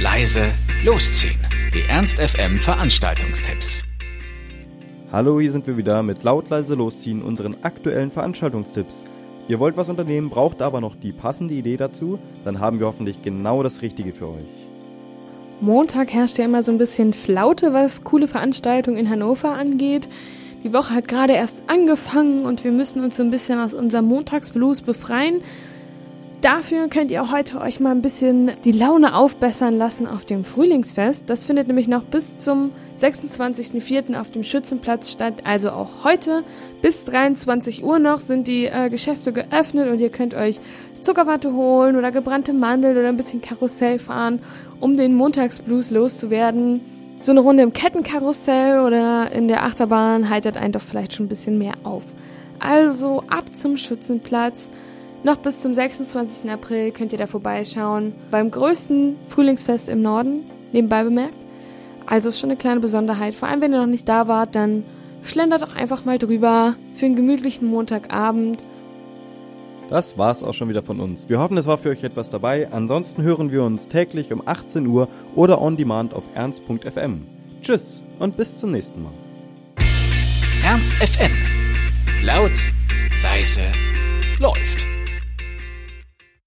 leise, losziehen. Die Ernst FM Veranstaltungstipps. Hallo, hier sind wir wieder mit laut leise losziehen unseren aktuellen Veranstaltungstipps. Ihr wollt was unternehmen, braucht aber noch die passende Idee dazu, dann haben wir hoffentlich genau das Richtige für euch. Montag herrscht ja immer so ein bisschen Flaute, was coole Veranstaltungen in Hannover angeht. Die Woche hat gerade erst angefangen und wir müssen uns so ein bisschen aus unserem Montagsblues befreien. Dafür könnt ihr heute euch mal ein bisschen die Laune aufbessern lassen auf dem Frühlingsfest. Das findet nämlich noch bis zum 26.04. auf dem Schützenplatz statt. Also auch heute bis 23 Uhr noch sind die äh, Geschäfte geöffnet und ihr könnt euch Zuckerwatte holen oder gebrannte Mandeln oder ein bisschen Karussell fahren, um den Montagsblues loszuwerden. So eine Runde im Kettenkarussell oder in der Achterbahn heitert einen doch vielleicht schon ein bisschen mehr auf. Also ab zum Schützenplatz. Noch bis zum 26. April könnt ihr da vorbeischauen. Beim größten Frühlingsfest im Norden, nebenbei bemerkt. Also ist schon eine kleine Besonderheit. Vor allem, wenn ihr noch nicht da wart, dann schlendert doch einfach mal drüber für einen gemütlichen Montagabend. Das war's auch schon wieder von uns. Wir hoffen, es war für euch etwas dabei. Ansonsten hören wir uns täglich um 18 Uhr oder on demand auf ernst.fm. Tschüss und bis zum nächsten Mal. Ernst FM. Laut, leise, läuft.